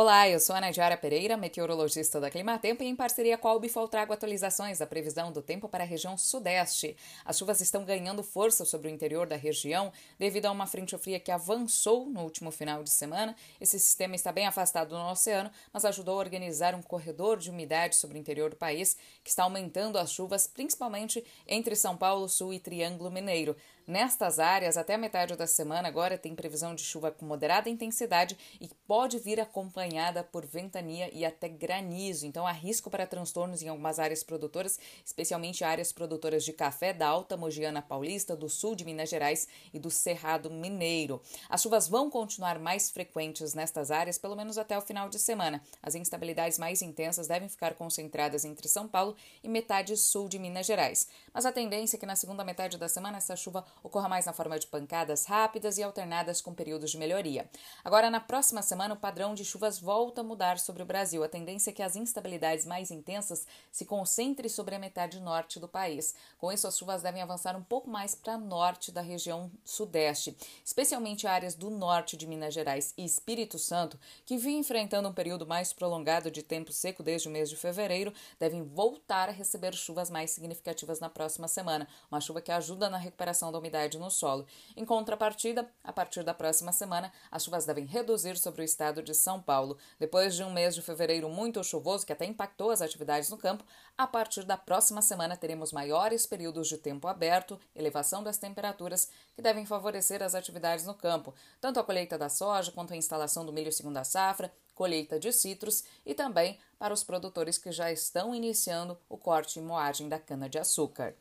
Olá, eu sou a Nadiara Pereira, meteorologista da Climatempo e em parceria com a Ubifol trago atualizações da previsão do tempo para a região sudeste. As chuvas estão ganhando força sobre o interior da região devido a uma frente fria que avançou no último final de semana. Esse sistema está bem afastado do oceano, mas ajudou a organizar um corredor de umidade sobre o interior do país que está aumentando as chuvas, principalmente entre São Paulo, Sul e Triângulo Mineiro. Nestas áreas, até a metade da semana agora tem previsão de chuva com moderada intensidade e pode vir acompanhada por ventania e até granizo. Então, há risco para transtornos em algumas áreas produtoras, especialmente áreas produtoras de café da Alta Mogiana Paulista, do sul de Minas Gerais e do Cerrado Mineiro. As chuvas vão continuar mais frequentes nestas áreas, pelo menos até o final de semana. As instabilidades mais intensas devem ficar concentradas entre São Paulo e metade sul de Minas Gerais. Mas a tendência é que na segunda metade da semana essa chuva ocorra mais na forma de pancadas rápidas e alternadas com períodos de melhoria. Agora, na próxima semana, o padrão de chuvas volta a mudar sobre o Brasil. A tendência é que as instabilidades mais intensas se concentrem sobre a metade norte do país. Com isso, as chuvas devem avançar um pouco mais para norte da região sudeste, especialmente áreas do norte de Minas Gerais e Espírito Santo, que vinham enfrentando um período mais prolongado de tempo seco desde o mês de fevereiro, devem voltar a receber chuvas mais significativas na próxima semana. Uma chuva que ajuda na recuperação da umidade no solo. Em contrapartida, a partir da próxima semana, as chuvas devem reduzir sobre o estado de São Paulo. Depois de um mês de fevereiro muito chuvoso, que até impactou as atividades no campo, a partir da próxima semana teremos maiores períodos de tempo aberto, elevação das temperaturas, que devem favorecer as atividades no campo, tanto a colheita da soja quanto a instalação do milho segunda safra, colheita de citros e também para os produtores que já estão iniciando o corte e moagem da cana-de-açúcar.